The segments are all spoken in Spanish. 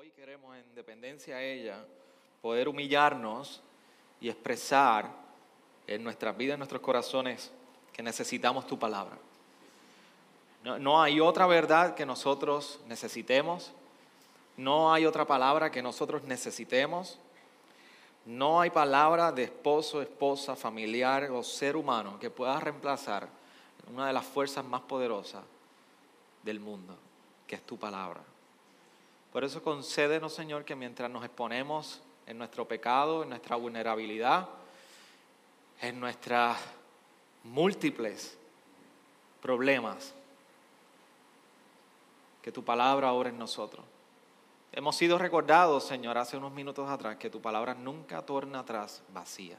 Hoy queremos, en dependencia a ella, poder humillarnos y expresar en nuestras vidas, en nuestros corazones, que necesitamos tu palabra. No, no, hay otra verdad que nosotros necesitemos, no hay otra palabra que nosotros necesitemos, no hay palabra de esposo, esposa, familiar o ser humano que pueda reemplazar una de las fuerzas más poderosas del mundo, que es tu palabra. Por eso concédenos, Señor, que mientras nos exponemos en nuestro pecado, en nuestra vulnerabilidad, en nuestras múltiples problemas, que tu palabra obra en nosotros. Hemos sido recordados, Señor, hace unos minutos atrás, que tu palabra nunca torna atrás vacía.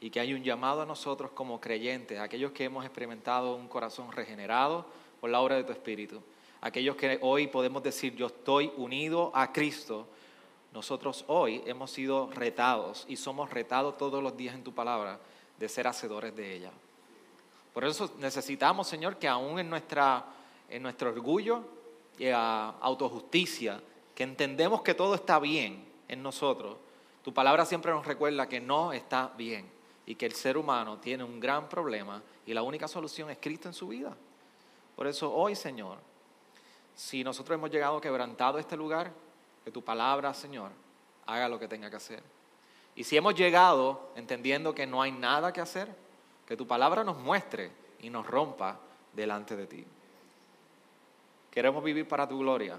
Y que hay un llamado a nosotros como creyentes, aquellos que hemos experimentado un corazón regenerado por la obra de tu Espíritu, aquellos que hoy podemos decir, yo estoy unido a Cristo, nosotros hoy hemos sido retados y somos retados todos los días en tu palabra de ser hacedores de ella. Por eso necesitamos, Señor, que aún en, nuestra, en nuestro orgullo y autojusticia, que entendemos que todo está bien en nosotros, tu palabra siempre nos recuerda que no está bien y que el ser humano tiene un gran problema y la única solución es Cristo en su vida. Por eso hoy, Señor, si nosotros hemos llegado quebrantado a este lugar, que tu palabra, Señor, haga lo que tenga que hacer. Y si hemos llegado entendiendo que no hay nada que hacer, que tu palabra nos muestre y nos rompa delante de ti. Queremos vivir para tu gloria.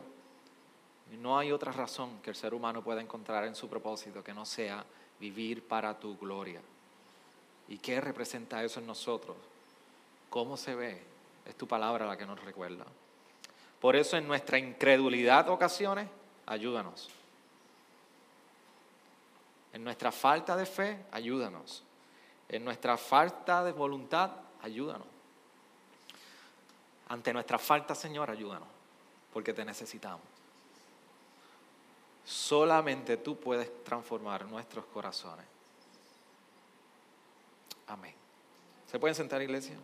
Y no hay otra razón que el ser humano pueda encontrar en su propósito que no sea vivir para tu gloria. ¿Y qué representa eso en nosotros? ¿Cómo se ve? Es tu palabra la que nos recuerda. Por eso en nuestra incredulidad ocasiones, ayúdanos. En nuestra falta de fe, ayúdanos. En nuestra falta de voluntad, ayúdanos. Ante nuestra falta, Señor, ayúdanos, porque te necesitamos. Solamente tú puedes transformar nuestros corazones. Amén. ¿Se pueden sentar, iglesia?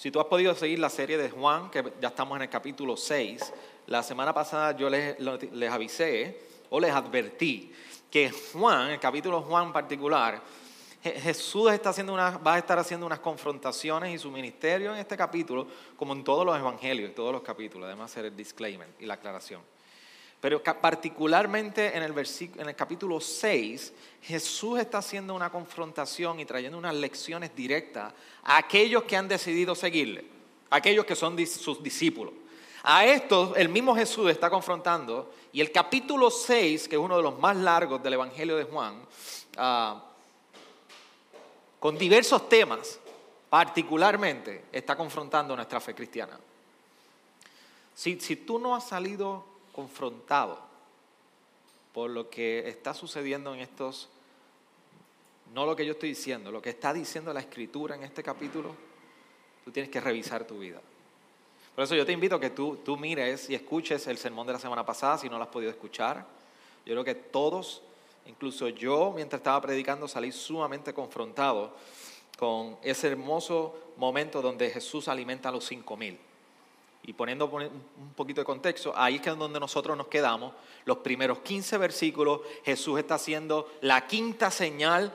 Si tú has podido seguir la serie de Juan, que ya estamos en el capítulo 6, la semana pasada yo les, les avisé o les advertí que Juan, el capítulo Juan particular, Jesús está haciendo una, va a estar haciendo unas confrontaciones y su ministerio en este capítulo, como en todos los evangelios, en todos los capítulos, además hacer el disclaimer y la aclaración. Pero particularmente en el, en el capítulo 6, Jesús está haciendo una confrontación y trayendo unas lecciones directas a aquellos que han decidido seguirle, aquellos que son sus discípulos. A estos el mismo Jesús está confrontando y el capítulo 6, que es uno de los más largos del Evangelio de Juan, ah, con diversos temas, particularmente está confrontando nuestra fe cristiana. Si, si tú no has salido confrontado por lo que está sucediendo en estos, no lo que yo estoy diciendo, lo que está diciendo la escritura en este capítulo, tú tienes que revisar tu vida. Por eso yo te invito a que tú, tú mires y escuches el sermón de la semana pasada si no lo has podido escuchar. Yo creo que todos, incluso yo mientras estaba predicando, salí sumamente confrontado con ese hermoso momento donde Jesús alimenta a los cinco mil. Y poniendo un poquito de contexto, ahí es donde nosotros nos quedamos. Los primeros 15 versículos, Jesús está haciendo la quinta señal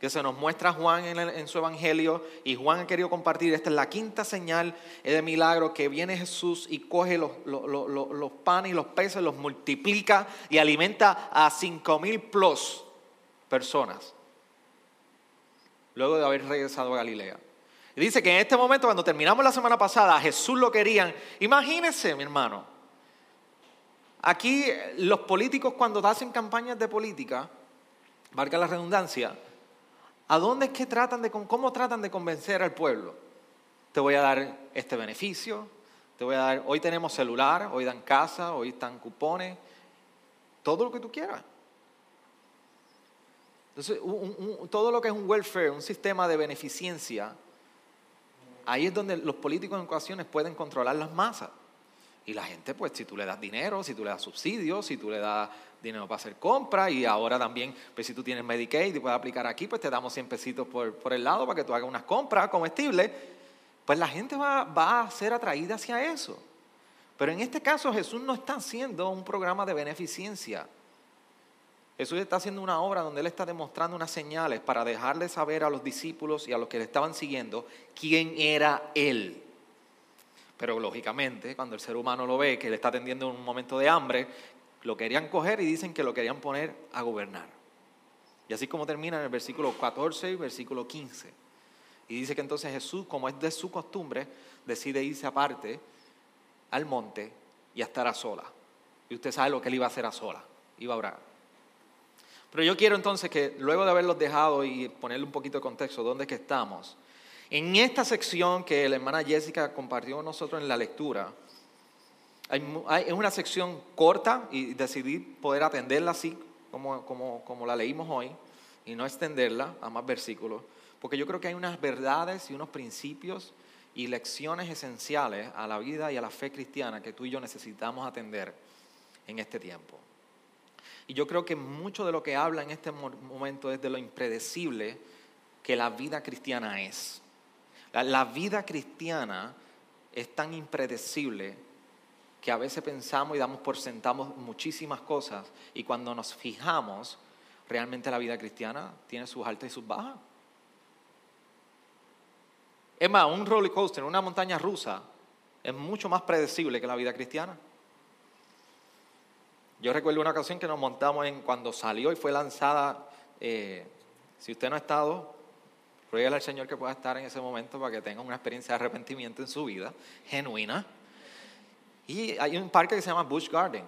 que se nos muestra Juan en, su evangelio. Y Juan ha querido compartir, esta es la quinta señal de milagro que viene Jesús y coge los, los panes y los peces, los multiplica y alimenta a cinco mil plus personas. Luego de haber regresado a Galilea. Y dice que en este momento, cuando terminamos la semana pasada, a Jesús lo querían. Imagínense, mi hermano. Aquí los políticos cuando hacen campañas de política, marca la redundancia, ¿a dónde es que tratan de, cómo tratan de convencer al pueblo? Te voy a dar este beneficio, te voy a dar, hoy tenemos celular, hoy dan casa, hoy están cupones, todo lo que tú quieras. Entonces, todo lo que es un welfare, un sistema de beneficencia, ahí es donde los políticos en ocasiones pueden controlar las masas. Y la gente, pues, si tú le das dinero, si tú le das subsidios, si tú le das dinero para hacer compras y ahora también, pues si tú tienes Medicaid y puedes aplicar aquí, pues te damos 100 pesitos por, por el lado para que tú hagas unas compras comestibles, pues la gente va, va a ser atraída hacia eso. Pero en este caso Jesús no está haciendo un programa de beneficencia. Jesús está haciendo una obra donde Él está demostrando unas señales para dejarle saber a los discípulos y a los que le estaban siguiendo quién era Él. Pero lógicamente, cuando el ser humano lo ve, que le está atendiendo en un momento de hambre, lo querían coger y dicen que lo querían poner a gobernar. Y así como termina en el versículo 14 y versículo 15. Y dice que entonces Jesús, como es de su costumbre, decide irse aparte al monte y a estar a sola. Y usted sabe lo que él iba a hacer a sola, iba a orar. Pero yo quiero entonces que luego de haberlos dejado y ponerle un poquito de contexto, ¿dónde es que estamos? En esta sección que la hermana Jessica compartió con nosotros en la lectura, es una sección corta y decidí poder atenderla así como, como, como la leímos hoy y no extenderla a más versículos, porque yo creo que hay unas verdades y unos principios y lecciones esenciales a la vida y a la fe cristiana que tú y yo necesitamos atender en este tiempo. Y yo creo que mucho de lo que habla en este momento es de lo impredecible que la vida cristiana es. La, vida cristiana es tan impredecible que a veces pensamos y damos por sentamos muchísimas cosas y cuando nos fijamos, realmente la vida cristiana tiene sus altas y sus bajas. Es más, un roller coaster, una montaña rusa, es mucho más predecible que la vida cristiana. Yo recuerdo una ocasión que nos montamos en cuando salió y fue lanzada. Eh, si usted no ha estado, ruégale al Señor que pueda estar en ese momento para que tenga una experiencia de arrepentimiento en su vida, genuina. Y hay un parque que se llama Busch Garden.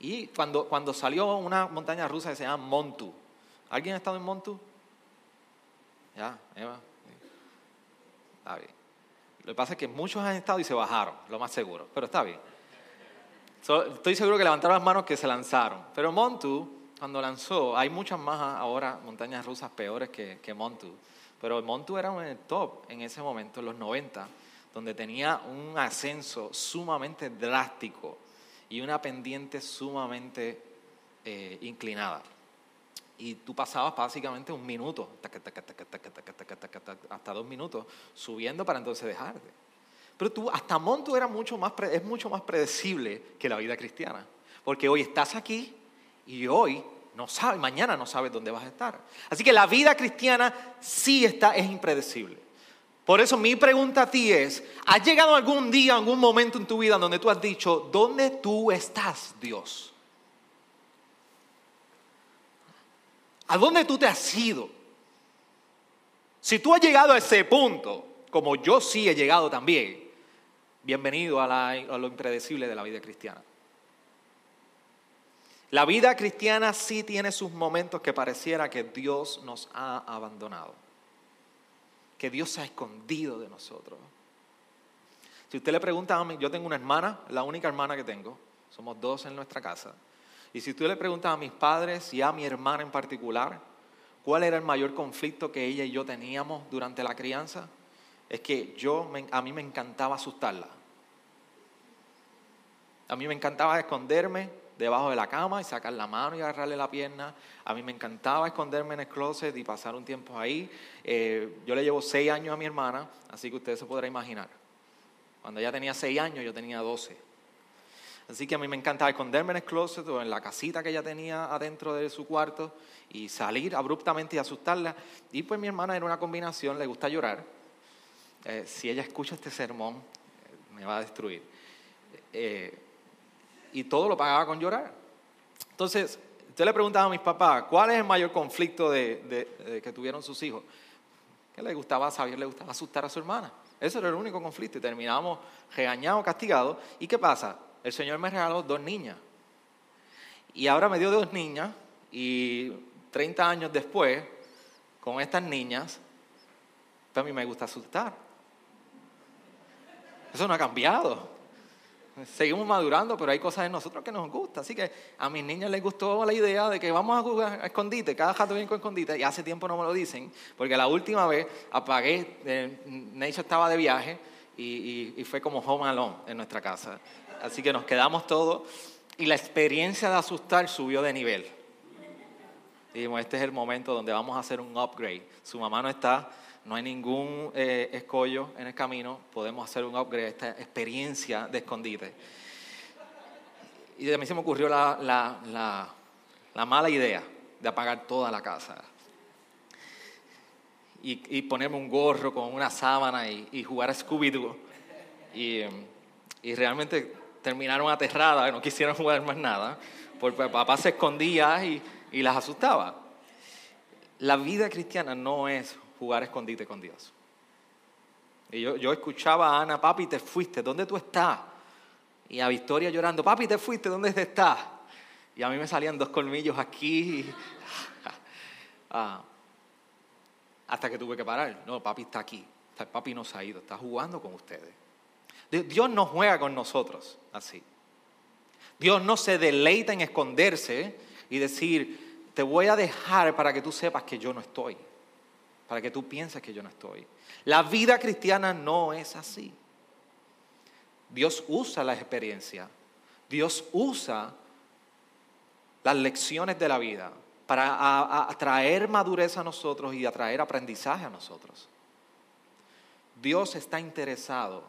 Y cuando, cuando salió una montaña rusa que se llama Montu. ¿Alguien ha estado en Montu? Ya, Eva. Está bien. Lo que pasa es que muchos han estado y se bajaron, lo más seguro, pero está bien. Estoy seguro que levantaron las manos que se lanzaron. Pero Montu, cuando lanzó, hay muchas más ahora montañas rusas peores que, que Montu. Pero Montu era un top en ese momento, en los 90, donde tenía un ascenso sumamente drástico y una pendiente sumamente eh, inclinada y tú pasabas básicamente un minuto, hasta dos minutos, subiendo para entonces dejarte. Pero tú, hasta Monto era mucho más, es mucho más predecible que la vida cristiana. Porque hoy estás aquí y hoy no sabes, mañana no sabes dónde vas a estar. Así que la vida cristiana sí está, es impredecible. Por eso mi pregunta a ti es, ¿has llegado algún día, algún momento en tu vida donde tú has dicho, ¿dónde tú estás, Dios? ¿A dónde tú te has ido? Si tú has llegado a ese punto, como yo sí he llegado también, bienvenido a, lo impredecible de la vida cristiana. La vida cristiana sí tiene sus momentos que pareciera que Dios nos ha abandonado, que Dios se ha escondido de nosotros. Si usted le pregunta a mí, yo tengo una hermana, la única hermana que tengo, somos dos en nuestra casa. Y si tú le preguntas a mis padres y a mi hermana en particular, ¿cuál era el mayor conflicto que ella y yo teníamos durante la crianza? Es que yo, a mí me encantaba asustarla. A mí me encantaba esconderme debajo de la cama y sacar la mano y agarrarle la pierna. A mí me encantaba esconderme en el closet y pasar un tiempo ahí. Eh, yo le llevo seis años a mi hermana, así que usted se podrá imaginar. Cuando ella tenía seis años, yo tenía doce. Así que a mí me encantaba esconderme en el closet o en la casita que ella tenía adentro de su cuarto y salir abruptamente y asustarla. Y pues mi hermana era una combinación, le gusta llorar. Eh, si ella escucha este sermón, me va a destruir. Eh, y todo lo pagaba con llorar. Entonces, usted le preguntaba a mis papás, ¿cuál es el mayor conflicto de, que tuvieron sus hijos? Que le gustaba saber, le gustaba asustar a su hermana. Ese era el único conflicto y terminábamos regañados, castigados. ¿Y qué pasa? el Señor me regaló dos niñas. Y ahora me dio dos niñas y 30 años después, con estas niñas, pues a mí me gusta asustar. Eso no ha cambiado. Seguimos madurando, pero hay cosas en nosotros que nos gusta. Así que a mis niñas les gustó la idea de que vamos a jugar a escondite, cada jato viene con escondite, y hace tiempo no me lo dicen, porque la última vez apagué, eh, Neisha estaba de viaje y, fue como home alone en nuestra casa. Así que nos quedamos todos y la experiencia de asustar subió de nivel. Dijimos, este es el momento donde vamos a hacer un upgrade. Su mamá no está, no hay ningún eh, escollo en el camino, podemos hacer un upgrade a esta experiencia de escondite. Y a mí se me ocurrió la, mala idea de apagar toda la casa. Y, ponerme un gorro con una sábana y, jugar a Scooby-Doo. Y, y realmente terminaron aterradas, no quisieron jugar más nada, porque papá se escondía y, las asustaba. La vida cristiana no es jugar escondite con Dios. Y yo, escuchaba a Ana, papi, te fuiste, ¿dónde tú estás? Y a Victoria llorando, papi, te fuiste, ¿dónde estás? Y a mí me salían dos colmillos aquí. Ah, hasta que tuve que parar. No, papi está aquí. Papi no se ha ido, está jugando con ustedes. Dios no juega con nosotros así. Dios no se deleita en esconderse y decir, te voy a dejar para que tú sepas que yo no estoy, para que tú pienses que yo no estoy. La vida cristiana no es así. Dios usa la experiencia, Dios usa las lecciones de la vida para atraer madurez a nosotros y atraer aprendizaje a nosotros. Dios está interesado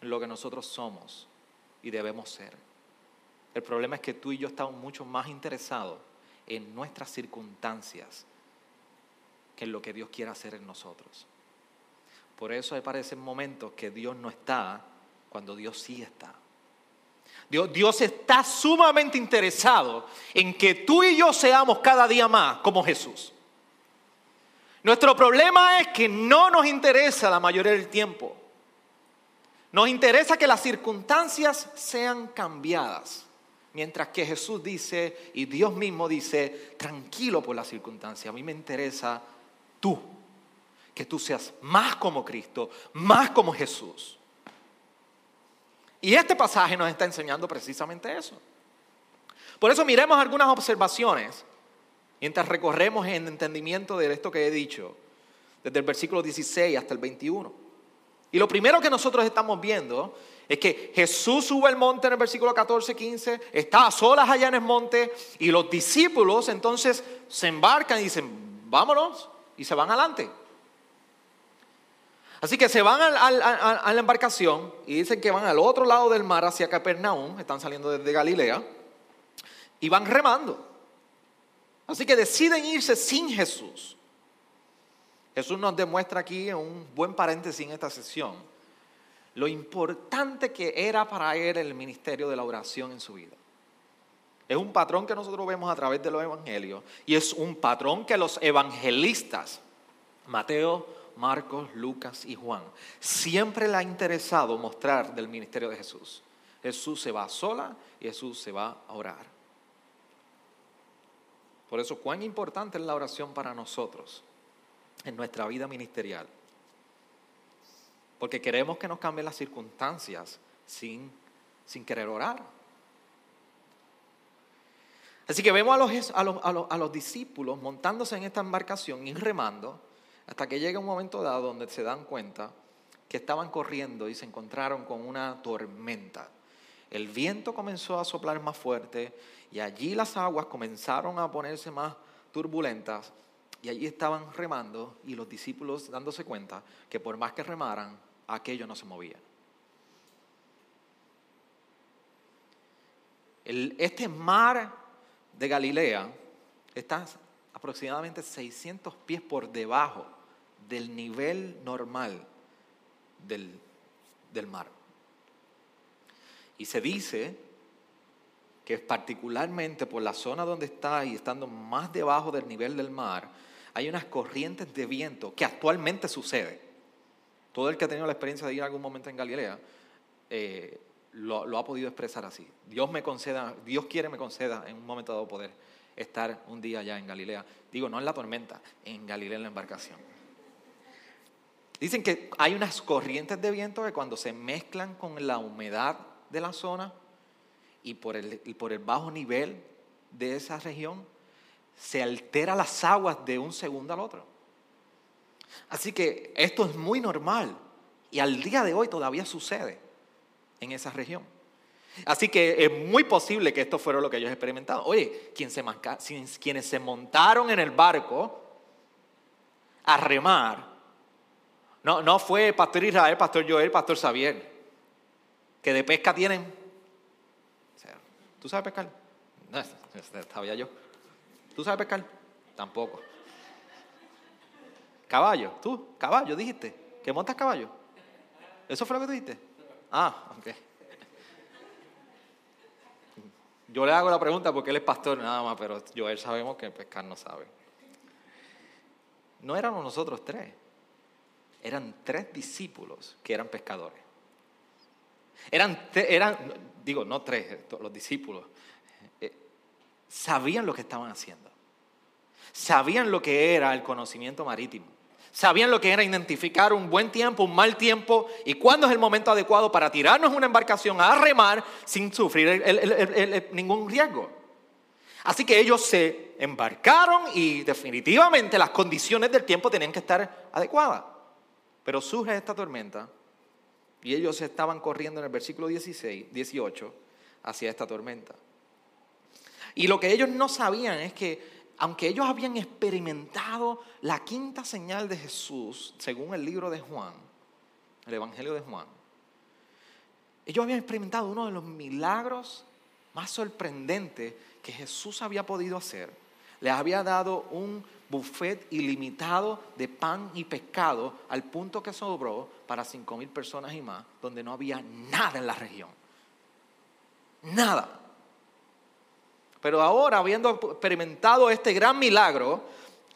lo que nosotros somos y debemos ser. El problema es que tú y yo estamos mucho más interesados en nuestras circunstancias que en lo que Dios quiere hacer en nosotros. Por eso aparecen momentos que Dios no está cuando Dios sí está. Dios, Dios está sumamente interesado en que tú y yo seamos cada día más como Jesús. Nuestro problema es que no nos interesa la mayoría del tiempo nos interesa que las circunstancias sean cambiadas. Mientras que Jesús dice, y Dios mismo dice, tranquilo por las circunstancias, a mí me interesa tú, que tú seas más como Cristo, más como Jesús. Y este pasaje nos está enseñando precisamente eso. Por eso miremos algunas observaciones mientras recorremos en entendimiento de esto que he dicho, desde el versículo 16 hasta el 21. Y lo primero que nosotros estamos viendo es que Jesús sube al monte en el versículo 14, 15, está a solas allá en el monte y los discípulos entonces se embarcan y dicen, vámonos, y se van adelante. Así que se van a la embarcación y dicen que van al otro lado del mar hacia Capernaum, están saliendo desde Galilea, y van remando. Así que deciden irse sin Jesús. Jesús nos demuestra aquí, en un buen paréntesis en esta sesión, lo importante que era para él el ministerio de la oración en su vida. Es un patrón que nosotros vemos a través de los evangelios y es un patrón que los evangelistas, Mateo, Marcos, Lucas y Juan, siempre le ha interesado mostrar del ministerio de Jesús. Jesús se va sola y Jesús se va a orar. Por eso, cuán importante es la oración para nosotros en nuestra vida ministerial. Porque queremos que nos cambien las circunstancias sin, sin querer orar. Así que vemos a los, discípulos montándose en esta embarcación y remando hasta que llega un momento dado donde se dan cuenta que estaban corriendo y se encontraron con una tormenta. El viento comenzó a soplar más fuerte y allí las aguas comenzaron a ponerse más turbulentas y allí estaban remando y los discípulos dándose cuenta que por más que remaran, aquello no se movía. este mar de Galilea está aproximadamente 600 pies por debajo del nivel normal del, del mar. Y se dice que particularmente por la zona donde está y estando más debajo del nivel del mar, hay unas corrientes de viento que actualmente sucede. Todo el que ha tenido la experiencia de ir algún momento en Galilea eh, lo, ha podido expresar así. Dios me conceda, Dios quiere me conceda en un momento dado poder estar un día allá en Galilea. Digo, no en la tormenta, en Galilea en la embarcación. Dicen que hay unas corrientes de viento que cuando se mezclan con la humedad de la zona y por el, por el bajo nivel de esa región, se altera las aguas de un segundo al otro. Así que esto es muy normal y al día de hoy todavía sucede en esa región. Así que es muy posible que esto fuera lo que ellos experimentaron. Oye, quienes se montaron en el barco a remar, no, no fue Pastor Israel, Pastor Joel, Pastor Xavier, que de pesca tienen. ¿Tú sabes pescar? No, sabía yo. ¿Tú sabes pescar? Tampoco. Caballo, tú, caballo, dijiste. ¿Que montas caballo? ¿Eso fue lo que dijiste? Ah, ok. Yo le hago la pregunta porque él es pastor nada más, pero Joel sabemos que pescar no sabe. No éramos nosotros tres, eran tres discípulos que eran pescadores. Eran, eran digo, no tres, los discípulos, eh, sabían lo que estaban haciendo. Sabían lo que era el conocimiento marítimo. Sabían lo que era identificar un buen tiempo, un mal tiempo y cuándo es el momento adecuado para tirarnos una embarcación a remar sin sufrir ningún riesgo. Así que ellos se embarcaron y definitivamente las condiciones del tiempo tenían que estar adecuadas. Pero surge esta tormenta y ellos estaban corriendo en el versículo 16, 18 hacia esta tormenta. Y lo que ellos no sabían es que aunque ellos habían experimentado la quinta señal de Jesús, según el libro de Juan, el Evangelio de Juan, ellos habían experimentado uno de los milagros más sorprendentes que Jesús había podido hacer. Les había dado un buffet ilimitado de pan y pescado al punto que sobró para cinco mil personas y más, donde no había nada en la región. Nada. Pero ahora, habiendo experimentado este gran milagro,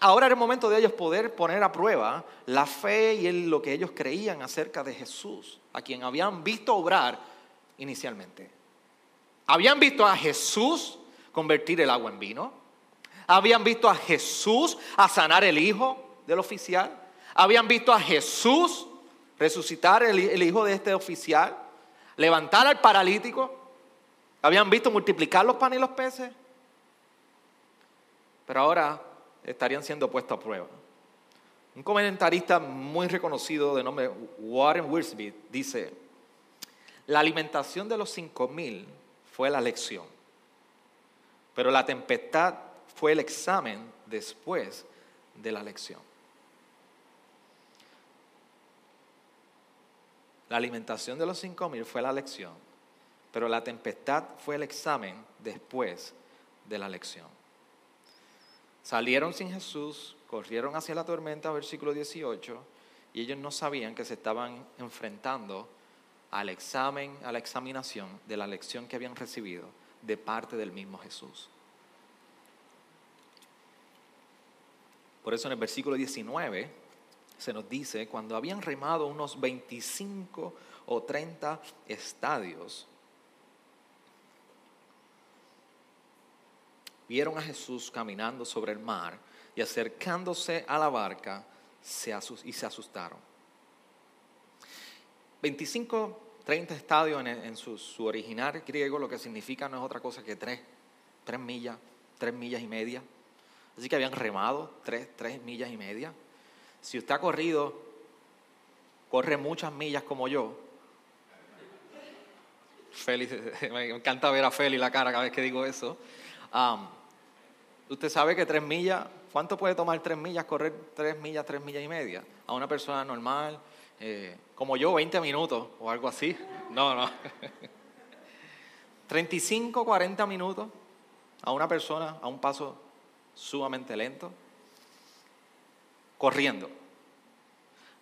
ahora era el momento de ellos poder poner a prueba la fe y lo que ellos creían acerca de Jesús, a quien habían visto obrar inicialmente. Habían visto a Jesús convertir el agua en vino. Habían visto a Jesús a sanar el hijo del oficial. Habían visto a Jesús resucitar el, el hijo de este oficial. Levantar al paralítico. Habían visto multiplicar los panes y los peces. Pero ahora estarían siendo puestos a prueba. Un comentarista muy reconocido de nombre Warren Wiersbe dice, la alimentación de los cinco mil fue la lección, pero la tempestad fue el examen después de la lección. La alimentación de los cinco mil fue la lección, pero la tempestad fue el examen después de la lección. Salieron sin Jesús, corrieron hacia la tormenta, versículo 18, y ellos no sabían que se estaban enfrentando al examen, a la examinación de la lección que habían recibido de parte del mismo Jesús. Por eso en el versículo 19 se nos dice, cuando habían remado unos 25 o 30 estadios, vieron a Jesús caminando sobre el mar y acercándose a la barca y se asustaron. 25, 30 estadios en, su, original griego lo que significa no es otra cosa que tres, tres millas, tres millas y media. Así que habían remado tres, tres millas y media. Si usted ha corrido, corre muchas millas como yo. Félix, me encanta ver a Félix la cara cada vez que digo eso. Usted sabe que tres millas, ¿cuánto puede tomar tres millas, correr tres millas, tres millas y media? A una persona normal, eh, como yo, 20 minutos o algo así. No, no. 35, 40 minutos a una persona a un paso sumamente lento, corriendo.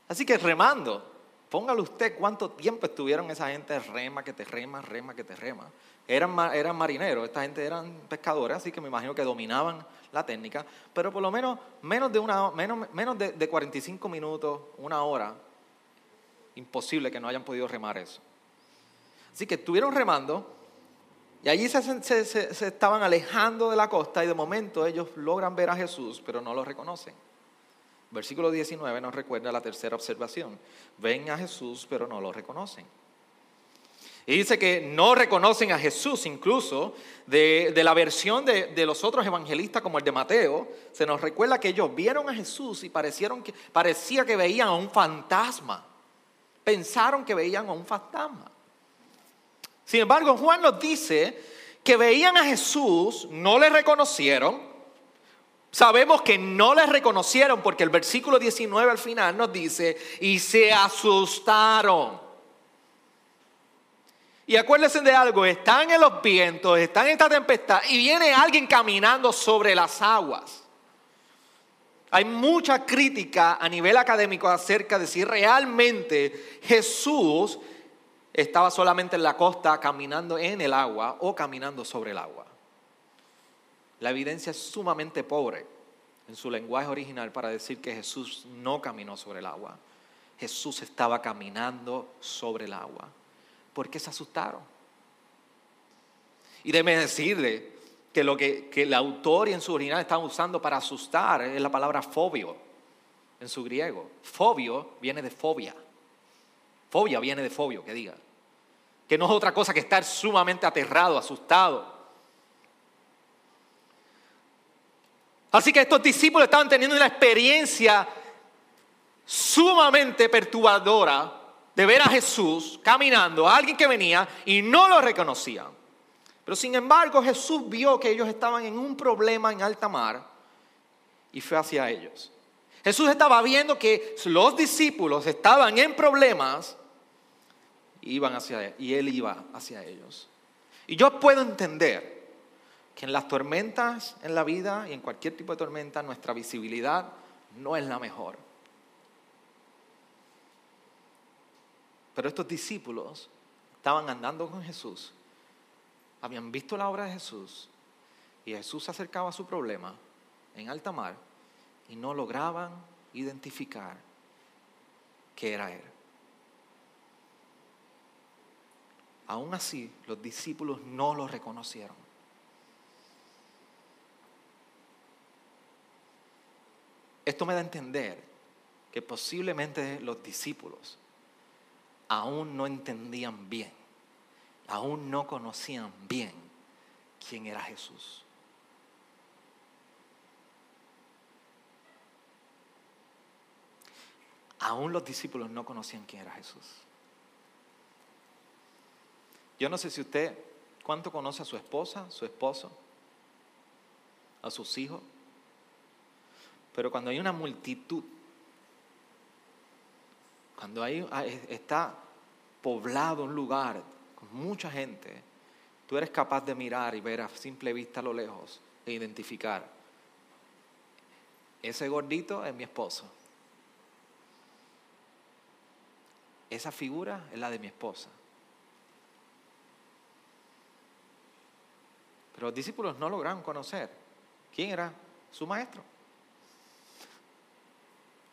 Así que remando, póngale usted cuánto tiempo estuvieron esa gente rema, que te rema, rema, que te rema. Eran, eran marineros, esta gente eran pescadores, así que me imagino que dominaban la técnica, pero por lo menos menos de, una, menos, menos de, 45 minutos, una hora, imposible que no hayan podido remar eso. Así que estuvieron remando y allí se, se, estaban alejando de la costa y de momento ellos logran ver a Jesús, pero no lo reconocen. Versículo 19 nos recuerda la tercera observación. Ven a Jesús, pero no lo reconocen. Y dice que no reconocen a Jesús incluso de, la versión de, los otros evangelistas como el de Mateo. Se nos recuerda que ellos vieron a Jesús y parecieron que, parecía que veían a un fantasma. Pensaron que veían a un fantasma. Sin embargo, Juan nos dice que veían a Jesús, no le reconocieron. Sabemos que no le reconocieron porque el versículo 19 al final nos dice, y se asustaron. Y acuérdense de algo, están en los vientos, están en esta tempestad y viene alguien caminando sobre las aguas. Hay mucha crítica a nivel académico acerca de si realmente Jesús estaba solamente en la costa caminando en el agua o caminando sobre el agua. La evidencia es sumamente pobre en su lenguaje original para decir que Jesús no caminó sobre el agua. Jesús estaba caminando sobre el agua. ¿Por qué se asustaron? Y déme decirle que lo que, que el autor y en su original estaba usando para asustar es la palabra fobio en su griego. Fobio viene de fobia. Fobia viene de fobio, que diga que no es otra cosa que estar sumamente aterrado, asustado. Así que estos discípulos estaban teniendo una experiencia sumamente perturbadora de ver a Jesús caminando, a alguien que venía y no lo reconocían. Pero sin embargo Jesús vio que ellos estaban en un problema en alta mar y fue hacia ellos. Jesús estaba viendo que los discípulos estaban en problemas iban hacia y él iba hacia ellos. Y yo puedo entender que en las tormentas en la vida y en cualquier tipo de tormenta nuestra visibilidad no es la mejor. Pero estos discípulos estaban andando con Jesús, habían visto la obra de Jesús y Jesús se acercaba a su problema en alta mar y no lograban identificar que era Él. Aún así, los discípulos no lo reconocieron. Esto me da a entender que posiblemente los discípulos aún no entendían bien, aún no conocían bien quién era Jesús. Aún los discípulos no conocían quién era Jesús. Yo no sé si usted, ¿cuánto conoce a su esposa, su esposo, a sus hijos? Pero cuando hay una multitud, cuando hay, está poblado un lugar con mucha gente, tú eres capaz de mirar y ver a simple vista a lo lejos e identificar, ese gordito es mi esposo. Esa figura es la de mi esposa. Pero los discípulos no lograron conocer quién era su maestro.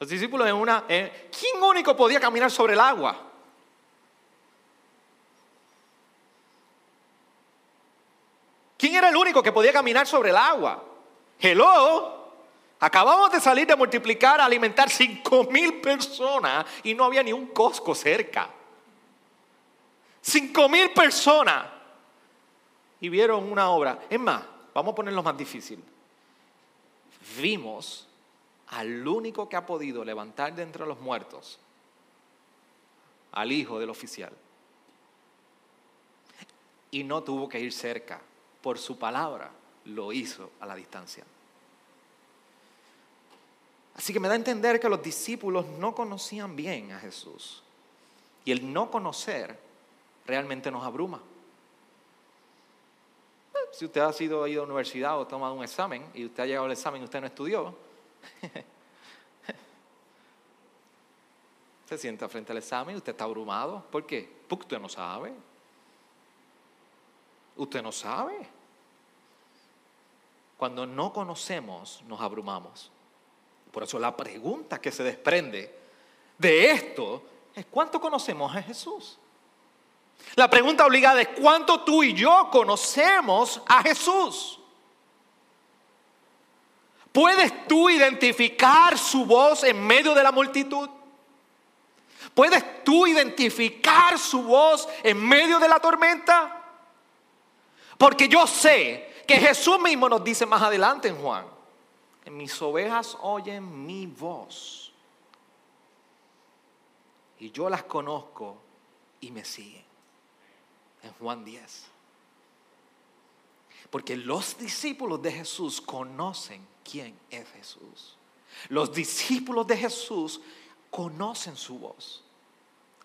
Los discípulos en una... ¿Quién único podía caminar sobre el agua? ¿Quién era el único que podía caminar sobre el agua? Hello. Acabamos de salir de multiplicar, alimentar cinco mil personas y no había ni un Costco cerca. Cinco mil personas y vieron una obra. Es más, vamos a ponerlo más difícil. Vimos al único que ha podido levantar de entre los muertos, al hijo del oficial. Y no tuvo que ir cerca, por su palabra lo hizo a la distancia. Así que me da a entender que los discípulos no conocían bien a Jesús. Y el no conocer realmente nos abruma. Si usted ha sido ido a la universidad o tomado un examen y usted ha llegado al examen y usted no estudió, se sienta frente al examen y usted está abrumado. ¿Por qué? Porque usted no sabe. Usted no sabe. Cuando no conocemos, nos abrumamos. Por eso la pregunta que se desprende de esto es ¿cuánto conocemos a Jesús? La pregunta obligada es, ¿cuánto tú y yo conocemos a Jesús? ¿Puedes tú identificar su voz en medio de la multitud? ¿Puedes tú identificar su voz en medio de la tormenta? Porque yo sé que Jesús mismo nos dice más adelante en Juan, mis ovejas oyen mi voz y yo las conozco y me siguen. en Juan 10. Porque los discípulos de Jesús conocen quién es Jesús. Los discípulos de Jesús conocen su voz,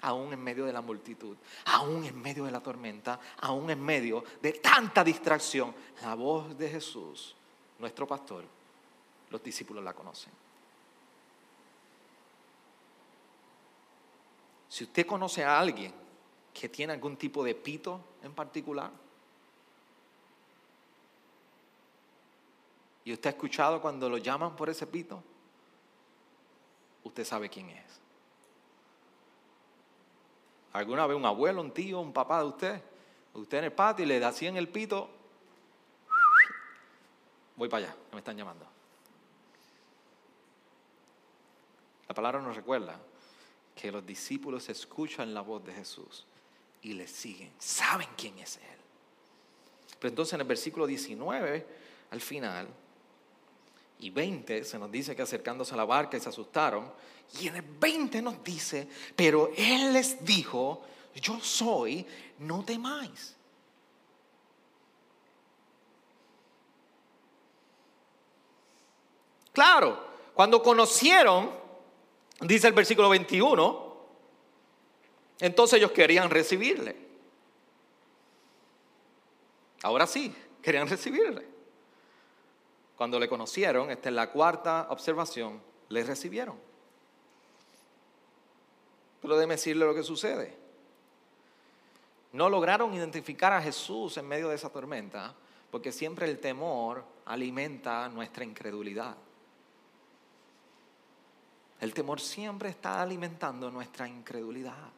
aún en medio de la multitud, aún en medio de la tormenta, aún en medio de tanta distracción. La voz de Jesús, nuestro pastor, los discípulos la conocen. Si usted conoce a alguien que tiene algún tipo de pito en particular, y usted ha escuchado cuando lo llaman por ese pito, usted sabe quién es. ¿Alguna vez un abuelo, un tío, un papá de usted? Usted en el patio y le da así en el pito. Voy para allá, me están llamando. La palabra nos recuerda que los discípulos escuchan la voz de Jesús y le siguen, saben quién es Él. Pero entonces en el versículo 19, al final, y 20 se nos dice que acercándose a la barca y se asustaron. Y en el 20 nos dice, pero Él les dijo, yo soy, no temáis. Claro, cuando conocieron, dice el versículo 21, entonces ellos querían recibirle. Ahora sí, querían recibirle. Cuando le conocieron, esta es la cuarta observación, le recibieron. Pero déjeme decirle lo que sucede. No lograron identificar a Jesús en medio de esa tormenta porque siempre el temor alimenta nuestra incredulidad. El temor siempre está alimentando nuestra incredulidad.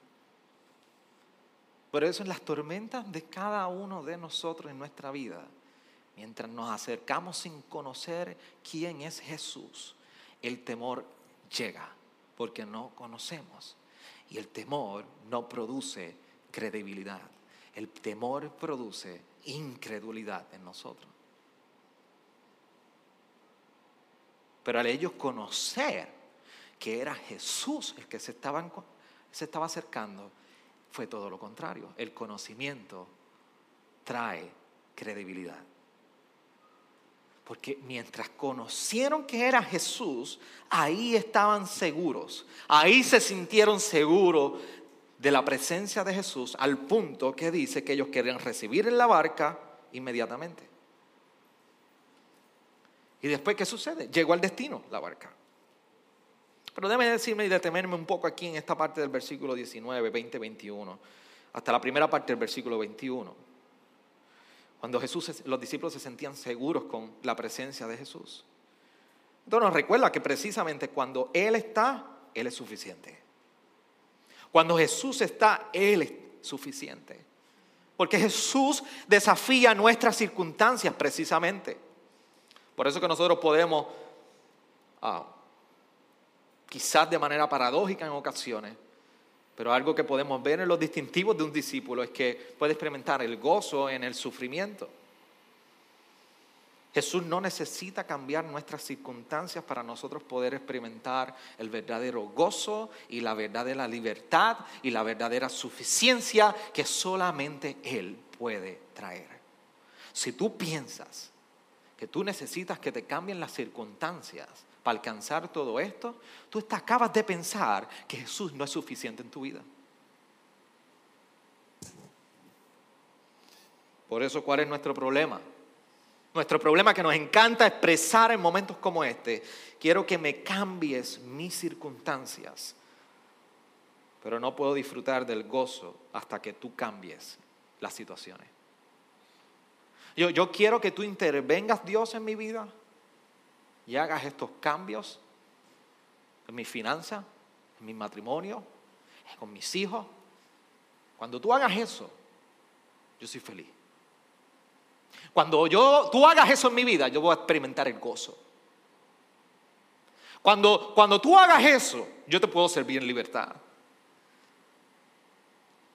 Por eso en las tormentas de cada uno de nosotros en nuestra vida, mientras nos acercamos sin conocer quién es Jesús, el temor llega porque no conocemos. Y el temor no produce credibilidad. El temor produce incredulidad en nosotros. Pero al ellos conocer que era Jesús el que se, se estaba acercando, fue todo lo contrario. El conocimiento trae credibilidad. Porque mientras conocieron que era Jesús, ahí estaban seguros, ahí se sintieron seguros de la presencia de Jesús al punto que dice que ellos querían recibir en la barca inmediatamente. Y después, ¿qué sucede? Llegó al destino la barca. Pero déjeme decirme y detenerme un poco aquí en esta parte del versículo 19, 20, 21, hasta la primera parte del versículo 21. Cuando Jesús, los discípulos se sentían seguros con la presencia de Jesús. Entonces nos recuerda que precisamente cuando Él está, Él es suficiente. Cuando Jesús está, Él es suficiente. Porque Jesús desafía nuestras circunstancias precisamente. Por eso que nosotros podemos, ah, quizás de manera paradójica en ocasiones, pero algo que podemos ver en los distintivos de un discípulo es que puede experimentar el gozo en el sufrimiento. Jesús no necesita cambiar nuestras circunstancias para nosotros poder experimentar el verdadero gozo y la verdadera libertad y la verdadera suficiencia que solamente Él puede traer. Si tú piensas que tú necesitas que te cambien las circunstancias para alcanzar todo esto, tú te acabas de pensar que Jesús no es suficiente en tu vida. Por eso, ¿cuál es nuestro problema? Nuestro problema que nos encanta expresar en momentos como este. Quiero que me cambies mis circunstancias, pero no puedo disfrutar del gozo hasta que tú cambies las situaciones. Yo, yo quiero que tú intervengas, Dios, en mi vida y hagas estos cambios en mi finanza, en mi matrimonio, con mis hijos, cuando tú hagas eso, yo soy feliz. Cuando yo, tú hagas eso en mi vida, yo voy a experimentar el gozo. Cuando, cuando tú hagas eso, yo te puedo servir en libertad.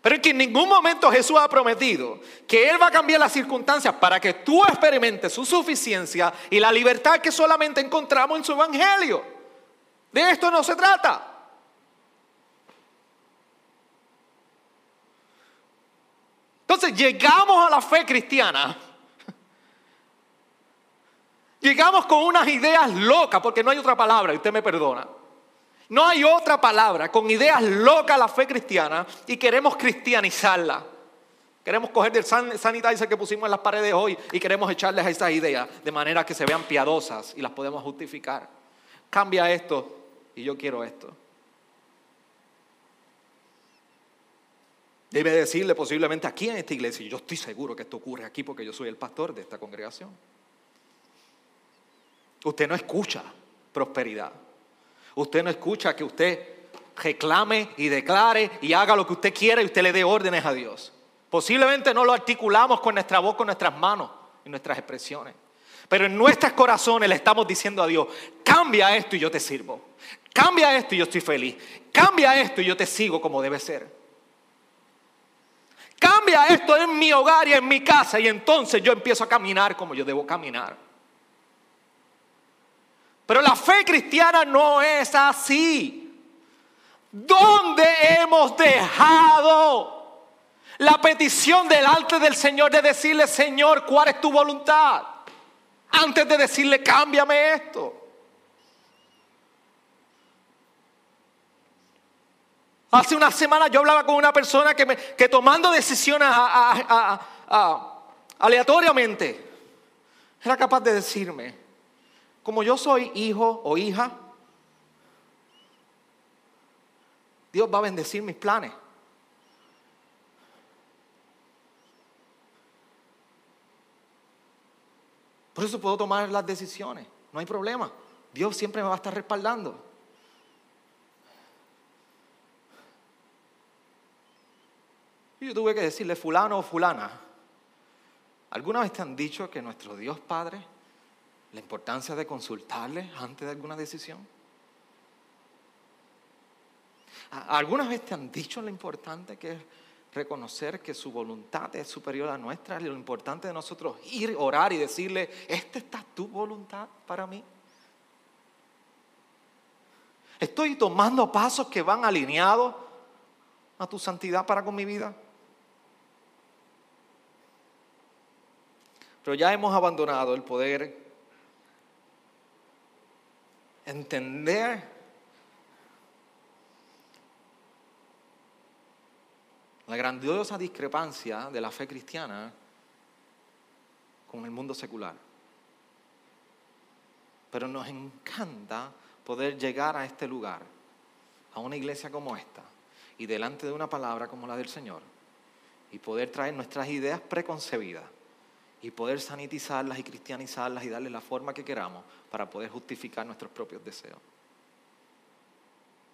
Pero es que en ningún momento Jesús ha prometido que Él va a cambiar las circunstancias para que tú experimentes su suficiencia y la libertad que solamente encontramos en su Evangelio. De esto no se trata. Entonces llegamos a la fe cristiana. Llegamos con unas ideas locas, porque no hay otra palabra, y usted me perdona. No hay otra palabra, con ideas locas la fe cristiana y queremos cristianizarla. Queremos coger del sanitizer que pusimos en las paredes hoy y queremos echarles a esas ideas de manera que se vean piadosas y las podemos justificar. Cambia esto y yo quiero esto. Debe decirle posiblemente aquí en esta iglesia, yo estoy seguro que esto ocurre aquí porque yo soy el pastor de esta congregación. Usted no escucha prosperidad. Usted no escucha que usted reclame y declare y haga lo que usted quiera y usted le dé órdenes a Dios. Posiblemente no lo articulamos con nuestra voz, con nuestras manos y nuestras expresiones. Pero en nuestros corazones le estamos diciendo a Dios, cambia esto y yo te sirvo. Cambia esto y yo estoy feliz. Cambia esto y yo te sigo como debe ser. Cambia esto en mi hogar y en mi casa y entonces yo empiezo a caminar como yo debo caminar. Pero la fe cristiana no es así. ¿Dónde hemos dejado la petición delante del Señor de decirle, Señor, ¿cuál es tu voluntad? Antes de decirle, cámbiame esto. Hace una semana yo hablaba con una persona que, que tomando decisiones aleatoriamente era capaz de decirme, como yo soy hijo o hija, Dios va a bendecir mis planes. Por eso puedo tomar las decisiones, no hay problema. Dios siempre me va a estar respaldando. Y yo tuve que decirle, fulano o fulana, ¿alguna vez te han dicho que nuestro Dios Padre la importancia de consultarle antes de alguna decisión? ¿Alguna vez te han dicho lo importante que es reconocer que su voluntad es superior a nuestra? Lo importante de nosotros ir, orar y decirle, ¿esta está tu voluntad para mí? ¿Estoy tomando pasos que van alineados a tu santidad para con mi vida? Pero ya hemos abandonado el poder entender la grandiosa discrepancia de la fe cristiana con el mundo secular. Pero nos encanta poder llegar a este lugar, a una iglesia como esta, y delante de una palabra como la del Señor, y poder traer nuestras ideas preconcebidas y poder sanitizarlas y cristianizarlas y darle la forma que queramos para poder justificar nuestros propios deseos.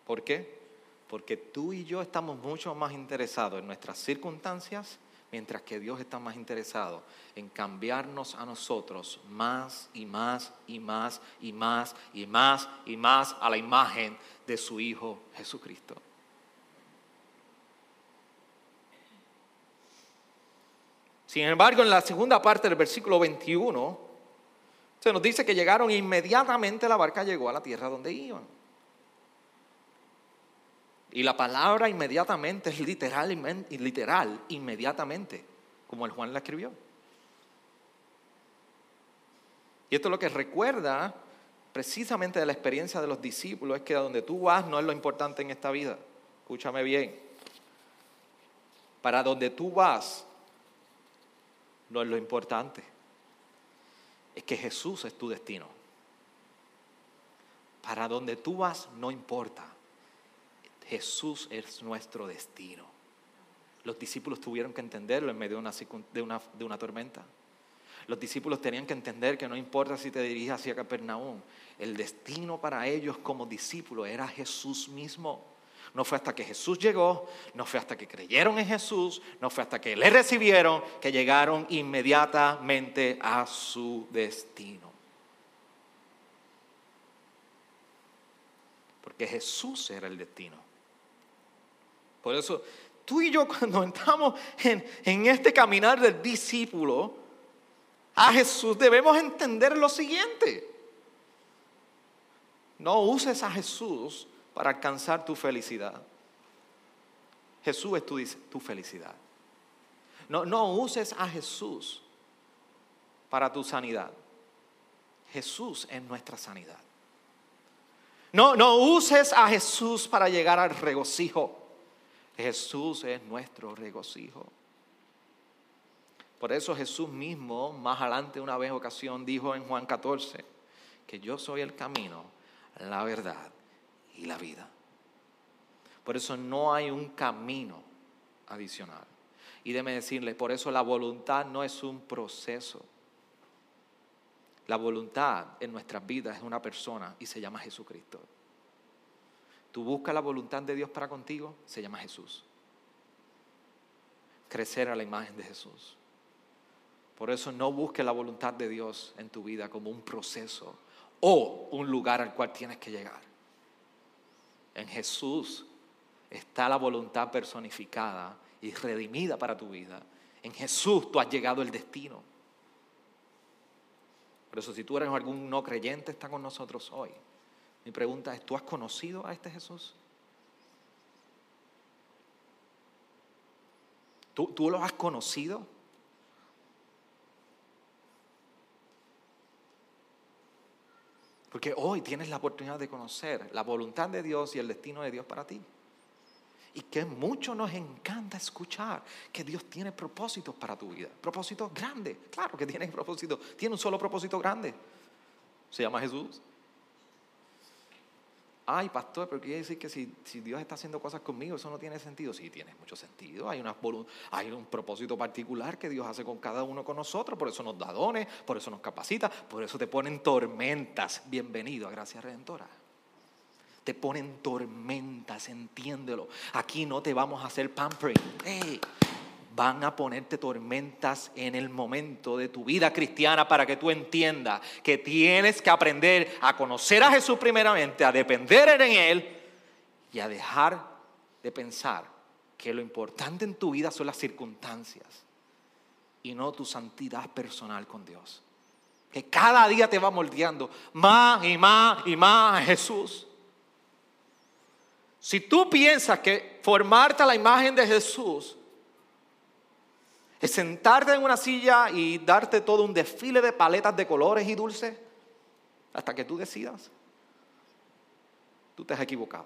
¿Por qué? Porque tú y yo estamos mucho más interesados en nuestras circunstancias, mientras que Dios está más interesado en cambiarnos a nosotros más y más y más y más y más y más a la imagen de su Hijo Jesucristo. Sin embargo, en la segunda parte del versículo 21, se nos dice que llegaron inmediatamente la barca llegó a la tierra donde iban. Y la palabra inmediatamente es literal, literal, inmediatamente, como el Juan la escribió. Y esto es lo que recuerda precisamente de la experiencia de los discípulos, es que a donde tú vas no es lo importante en esta vida. Escúchame bien. Para donde tú vas no es lo importante. Es que Jesús es tu destino. Para donde tú vas no importa. Jesús es nuestro destino. Los discípulos tuvieron que entenderlo en medio de una, de una, tormenta. Los discípulos tenían que entender que no importa si te diriges hacia Capernaum, el destino para ellos como discípulos era Jesús mismo. No fue hasta que Jesús llegó, no fue hasta que creyeron en Jesús, no fue hasta que le recibieron que llegaron inmediatamente a su destino. Porque Jesús era el destino. Por eso tú y yo cuando entramos en, en este caminar del discípulo a Jesús debemos entender lo siguiente. No uses a Jesús para alcanzar tu felicidad. Jesús es tu, felicidad. No, no uses a Jesús para tu sanidad. Jesús es nuestra sanidad. No, no uses a Jesús para llegar al regocijo. Jesús es nuestro regocijo. Por eso Jesús mismo, más adelante una vez ocasión, dijo en Juan 14, que yo soy el camino, la verdad y la vida. Por eso no hay un camino adicional. Y déme decirle, por eso la voluntad no es un proceso. La voluntad en nuestras vidas es una persona y se llama Jesucristo. Tú buscas la voluntad de Dios para contigo, se llama Jesús. Crecer a la imagen de Jesús. Por eso no busques la voluntad de Dios en tu vida como un proceso o un lugar al cual tienes que llegar. En Jesús está la voluntad personificada y redimida para tu vida. En Jesús tú has llegado al destino. Por eso si tú eres algún no creyente, está con nosotros hoy. Mi pregunta es, ¿tú has conocido a este Jesús? ¿Tú, tú lo has conocido? Porque hoy tienes la oportunidad de conocer la voluntad de Dios y el destino de Dios para ti. Y que mucho nos encanta escuchar que Dios tiene propósitos para tu vida. Propósitos grandes. Claro que tiene propósitos. Tiene un solo propósito grande. Se llama Jesús ay pastor, pero quiere decir que si, Dios está haciendo cosas conmigo, eso no tiene sentido. Sí, tiene mucho sentido. Hay, un propósito particular que Dios hace con cada uno con nosotros, por eso nos da dones, por eso nos capacita, por eso te ponen tormentas. Bienvenido a Gracia Redentora. Te ponen tormentas, entiéndelo. Aquí no te vamos a hacer pampering. Hey, van a ponerte tormentas en el momento de tu vida cristiana para que tú entiendas que tienes que aprender a conocer a Jesús primeramente, a depender en Él y a dejar de pensar que lo importante en tu vida son las circunstancias y no tu santidad personal con Dios. Que cada día te va moldeando más y más y más a Jesús. Si tú piensas que formarte a la imagen de Jesús es sentarte en una silla y darte todo un desfile de paletas de colores y dulces hasta que tú decidas. Tú te has equivocado.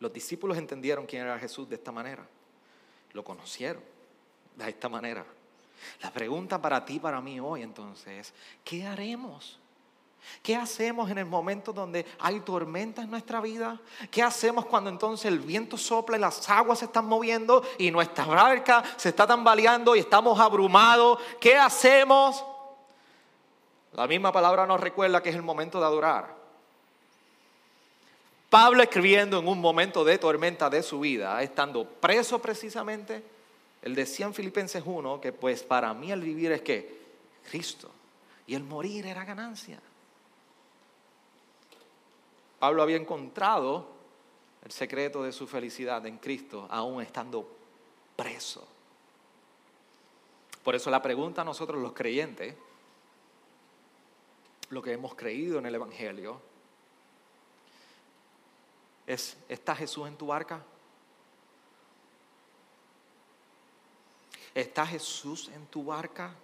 Los discípulos entendieron quién era Jesús de esta manera. Lo conocieron de esta manera. La pregunta para ti, para mí hoy entonces es, ¿qué haremos? ¿Qué hacemos en el momento donde hay tormenta en nuestra vida? ¿Qué hacemos cuando entonces el viento sopla y las aguas se están moviendo y nuestra barca se está tambaleando y estamos abrumados? ¿Qué hacemos? La misma palabra nos recuerda que es el momento de adorar. Pablo escribiendo en un momento de tormenta de su vida, estando preso precisamente, él decía en Filipenses 1 que pues para mí el vivir es que Cristo y el morir era ganancia. Pablo había encontrado el secreto de su felicidad en Cristo, aún estando preso. Por eso la pregunta a nosotros los creyentes, lo que hemos creído en el Evangelio, es, ¿está Jesús en tu barca? ¿Está Jesús en tu barca?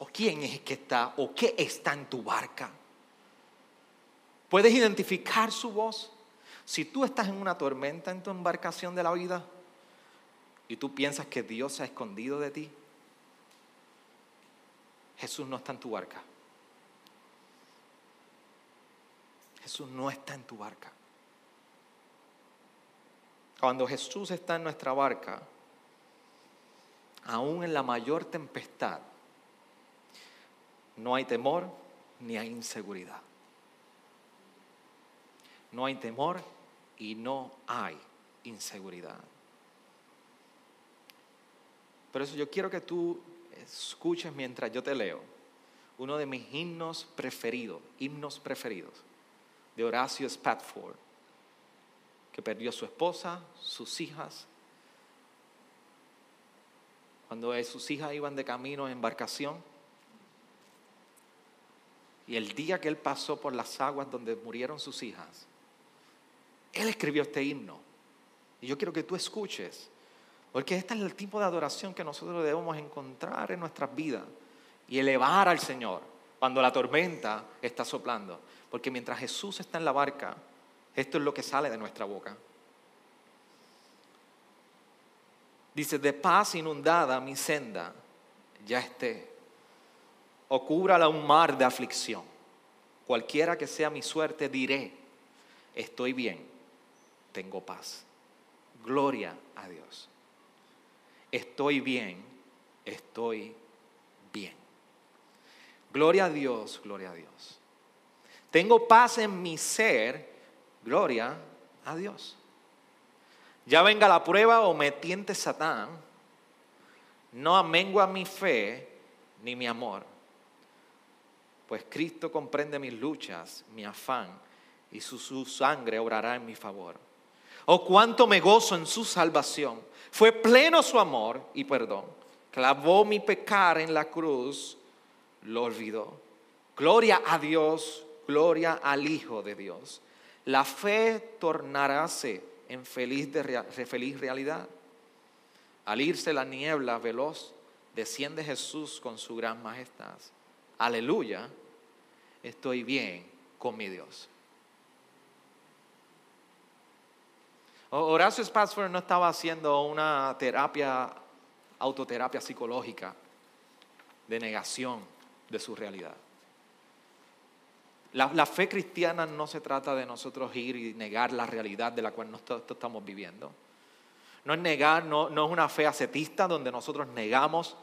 ¿O quién es que está o qué está en tu barca? ¿Puedes identificar su voz? Si tú estás en una tormenta en tu embarcación de la vida y tú piensas que Dios se ha escondido de ti, Jesús no está en tu barca. Jesús no está en tu barca. Cuando Jesús está en nuestra barca, aún en la mayor tempestad, no hay temor ni hay inseguridad no hay temor y no hay inseguridad. Por eso yo quiero que tú escuches mientras yo te leo uno de mis himnos preferidos, himnos preferidos, de Horacio Spatford, que perdió a su esposa, sus hijas. Cuando sus hijas iban de camino en embarcación, y el día que él pasó por las aguas donde murieron sus hijas, él escribió este himno Y yo quiero que tú escuches, porque este es el tipo de adoración que nosotros debemos encontrar en nuestras vidas y elevar al Señor cuando la tormenta está soplando. Porque mientras Jesús está en la barca, esto es lo que sale de nuestra boca. Dice, de paz inundada mi senda ya esté, o cúbrala un mar de aflicción. Cualquiera que sea mi suerte, diré, estoy bien, tengo paz. Gloria a Dios. Estoy bien, estoy bien. Gloria a Dios, gloria a Dios. Tengo paz en mi ser, gloria a Dios. Ya venga la prueba o me tiente Satán, no amengua mi fe ni mi amor, pues Cristo comprende mis luchas, mi afán, y su, su sangre obrará en mi favor. Oh, cuánto me gozo en su salvación. Fue pleno su amor y perdón. Clavó mi pecar en la cruz, lo olvidó. Gloria a Dios, gloria al Hijo de Dios. La fe tornaráse en feliz, de, feliz realidad. Al irse la niebla veloz, desciende Jesús con su gran majestad. Aleluya, estoy bien con mi Dios. Horacio Spassford no estaba haciendo una terapia, autoterapia psicológica de negación de su realidad. La, fe cristiana no se trata de nosotros ir y negar la realidad de la cual nosotros estamos viviendo. No es negar, no, no es una fe ascetista donde nosotros negamos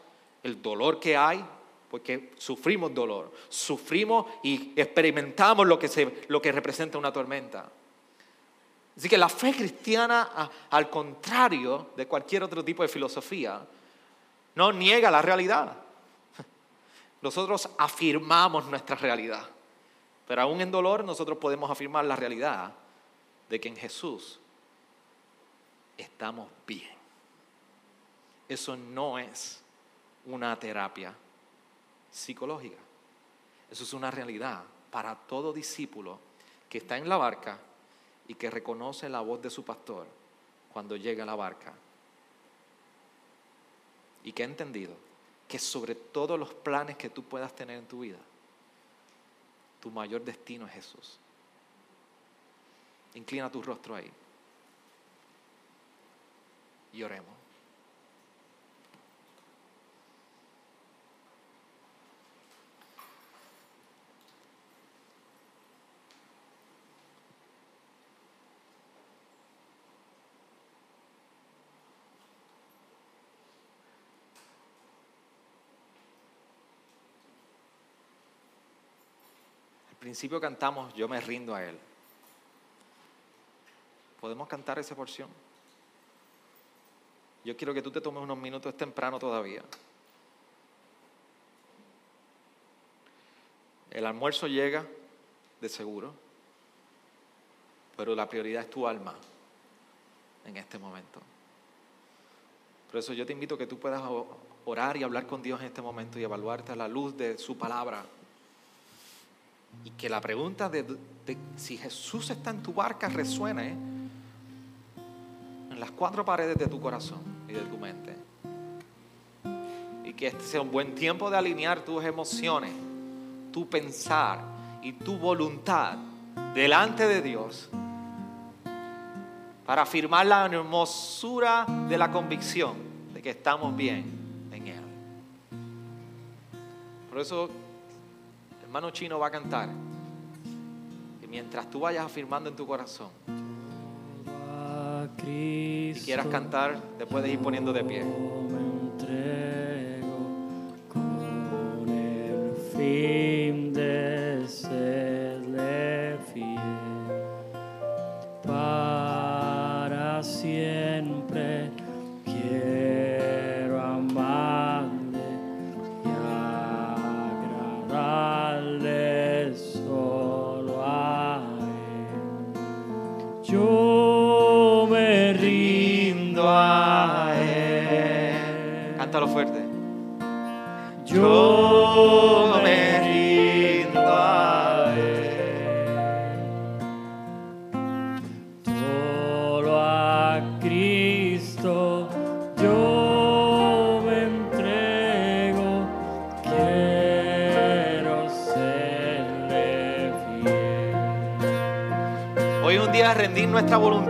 el dolor que hay, porque sufrimos dolor, sufrimos y experimentamos lo que, se, lo que representa una tormenta. Así que la fe cristiana, al contrario de cualquier otro tipo de filosofía, no niega la realidad. Nosotros afirmamos nuestra realidad. Pero aún en dolor nosotros podemos afirmar la realidad de que en Jesús estamos bien. Eso no es una terapia psicológica. Eso es una realidad para todo discípulo que está en la barca y que reconoce la voz de su pastor cuando llega a la barca. Y que ha entendido que sobre todos los planes que tú puedas tener en tu vida, tu mayor destino es Jesús. Inclina tu rostro ahí. Y oremos. Principio cantamos Yo me rindo a Él. ¿Podemos cantar esa porción? Yo quiero que tú te tomes unos minutos, temprano todavía. El almuerzo llega, de seguro, pero la prioridad es tu alma en este momento. Por eso yo te invito a que tú puedas orar y hablar con Dios en este momento y evaluarte a la luz de su palabra y que la pregunta de, si Jesús está en tu barca resuene en las cuatro paredes de tu corazón y de tu mente. Y que este sea un buen tiempo de alinear tus emociones, tu pensar y tu voluntad delante de Dios para afirmar la hermosura de la convicción de que estamos bien en Él. Por eso hermano chino va a cantar. Y mientras tú vayas afirmando en tu corazón y quieras cantar, te puedes ir poniendo de pie. para siempre.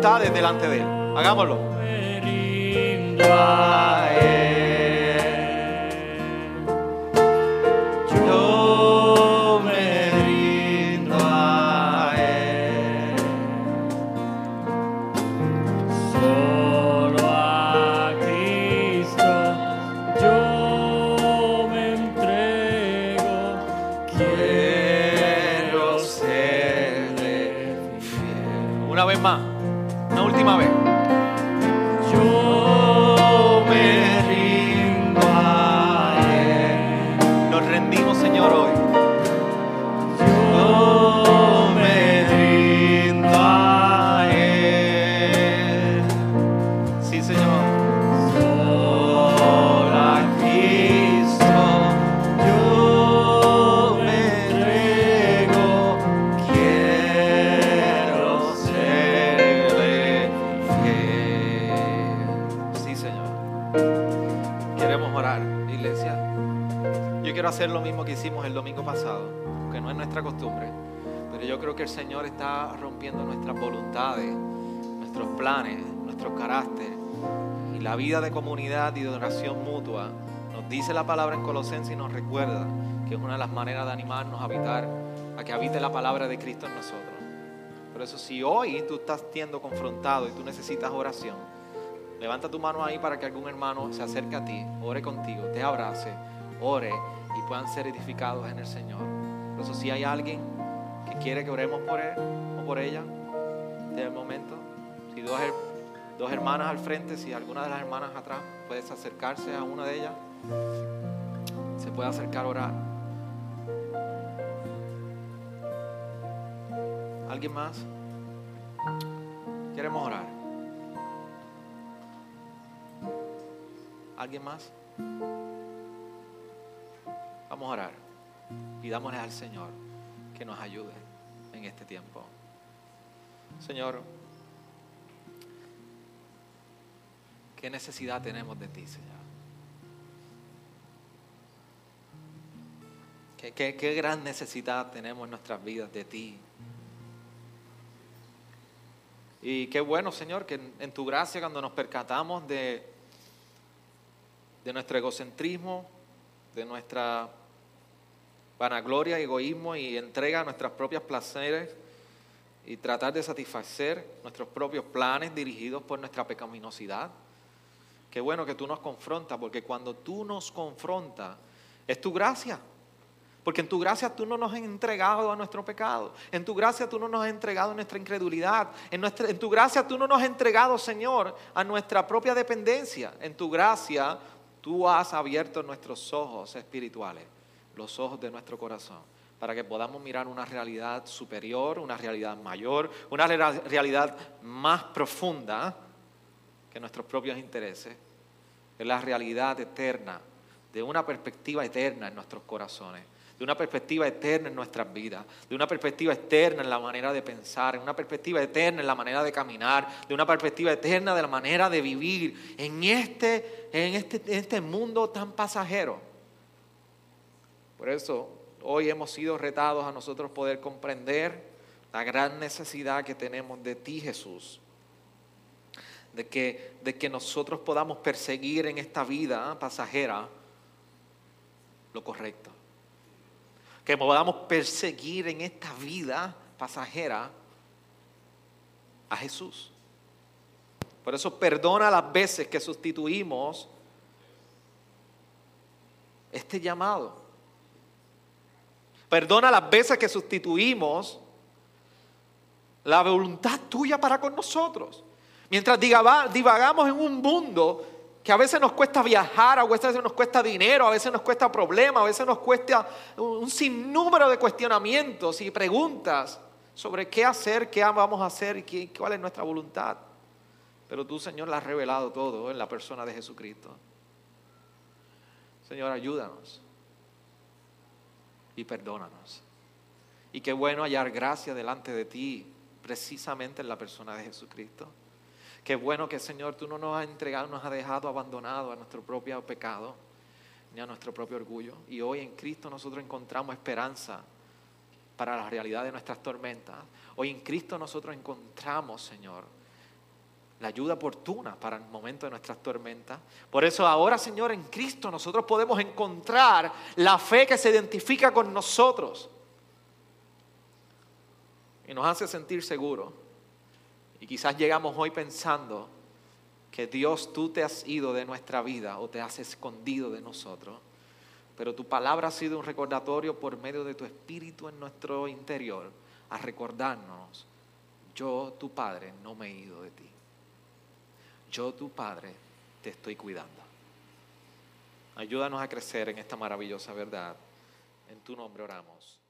Voluntades delante de Él. Hagámoslo. Hacer lo mismo que hicimos el domingo pasado, que no es nuestra costumbre, pero yo creo que el Señor está rompiendo nuestras voluntades, nuestros planes, nuestros caracteres y la vida de comunidad y de oración mutua. Nos dice la palabra en Colosenses y nos recuerda que es una de las maneras de animarnos a habitar, a que habite la palabra de Cristo en nosotros. Por eso si hoy tú estás siendo confrontado y tú necesitas oración, Levanta tu mano ahí para que algún hermano se acerque a ti, ore contigo, te abrace, ore puedan ser edificados en el Señor. Por eso si hay alguien que quiere que oremos por él o por ella, es el momento. Si dos, dos hermanas al frente, si alguna de las hermanas atrás, puedes acercarse a una de ellas, se puede acercar a orar. ¿Alguien más? Queremos orar. ¿Alguien más? Vamos a orar. Pidámosle al Señor que nos ayude en este tiempo. Señor, ¿qué necesidad tenemos de ti, Señor? ¿Qué, qué, qué gran necesidad tenemos en nuestras vidas de ti? Y qué bueno, Señor, que en, tu gracia cuando nos percatamos de, de nuestro egocentrismo, de nuestra vanagloria, egoísmo y entrega a nuestros propios placeres y tratar de satisfacer nuestros propios planes dirigidos por nuestra pecaminosidad. Qué bueno que tú nos confrontas, porque cuando tú nos confrontas, es tu gracia. Porque en tu gracia tú no nos has entregado a nuestro pecado. En tu gracia tú no nos has entregado a nuestra incredulidad. En, nuestra, en tu gracia tú no nos has entregado, Señor, a nuestra propia dependencia. En tu gracia tú has abierto nuestros ojos espirituales, los ojos de nuestro corazón, para que podamos mirar una realidad superior, una realidad mayor, una re- realidad más profunda que nuestros propios intereses. Es la realidad eterna, de una perspectiva eterna en nuestros corazones de una perspectiva eterna en nuestras vidas, de una perspectiva eterna en la manera de pensar, en una perspectiva eterna en la manera de caminar, de una perspectiva eterna de la manera de vivir en este, en este, este mundo tan pasajero. Por eso hoy hemos sido retados a nosotros poder comprender la gran necesidad que tenemos de ti, Jesús. De que, de que nosotros podamos perseguir en esta vida pasajera lo correcto que podamos perseguir en esta vida pasajera a Jesús. Por eso perdona las veces que sustituimos este llamado. Perdona las veces que sustituimos la voluntad tuya para con nosotros. Mientras divagamos en un mundo que a veces nos cuesta viajar, a veces nos cuesta dinero, a veces nos cuesta problemas, a veces nos cuesta un sinnúmero de cuestionamientos y preguntas sobre qué hacer, qué vamos a hacer y cuál es nuestra voluntad. Pero tú, Señor, la has revelado todo en la persona de Jesucristo. Señor, ayúdanos y perdónanos. Y qué bueno hallar gracia delante de ti, precisamente en la persona de Jesucristo. Qué bueno que Señor tú no nos has entregado, nos has dejado abandonados a nuestro propio pecado ni a nuestro propio orgullo. Y hoy en Cristo nosotros encontramos esperanza para la realidad de nuestras tormentas. Hoy en Cristo nosotros encontramos, Señor, la ayuda oportuna para el momento de nuestras tormentas. Por eso ahora, Señor, en Cristo nosotros podemos encontrar la fe que se identifica con nosotros y nos hace sentir seguros. Y quizás llegamos hoy pensando que Dios tú te has ido de nuestra vida o te has escondido de nosotros, pero tu palabra ha sido un recordatorio por medio de tu espíritu en nuestro interior a recordarnos, yo tu Padre no me he ido de ti yo tu Padre te estoy cuidando. Ayúdanos a crecer en esta maravillosa verdad. En tu nombre oramos.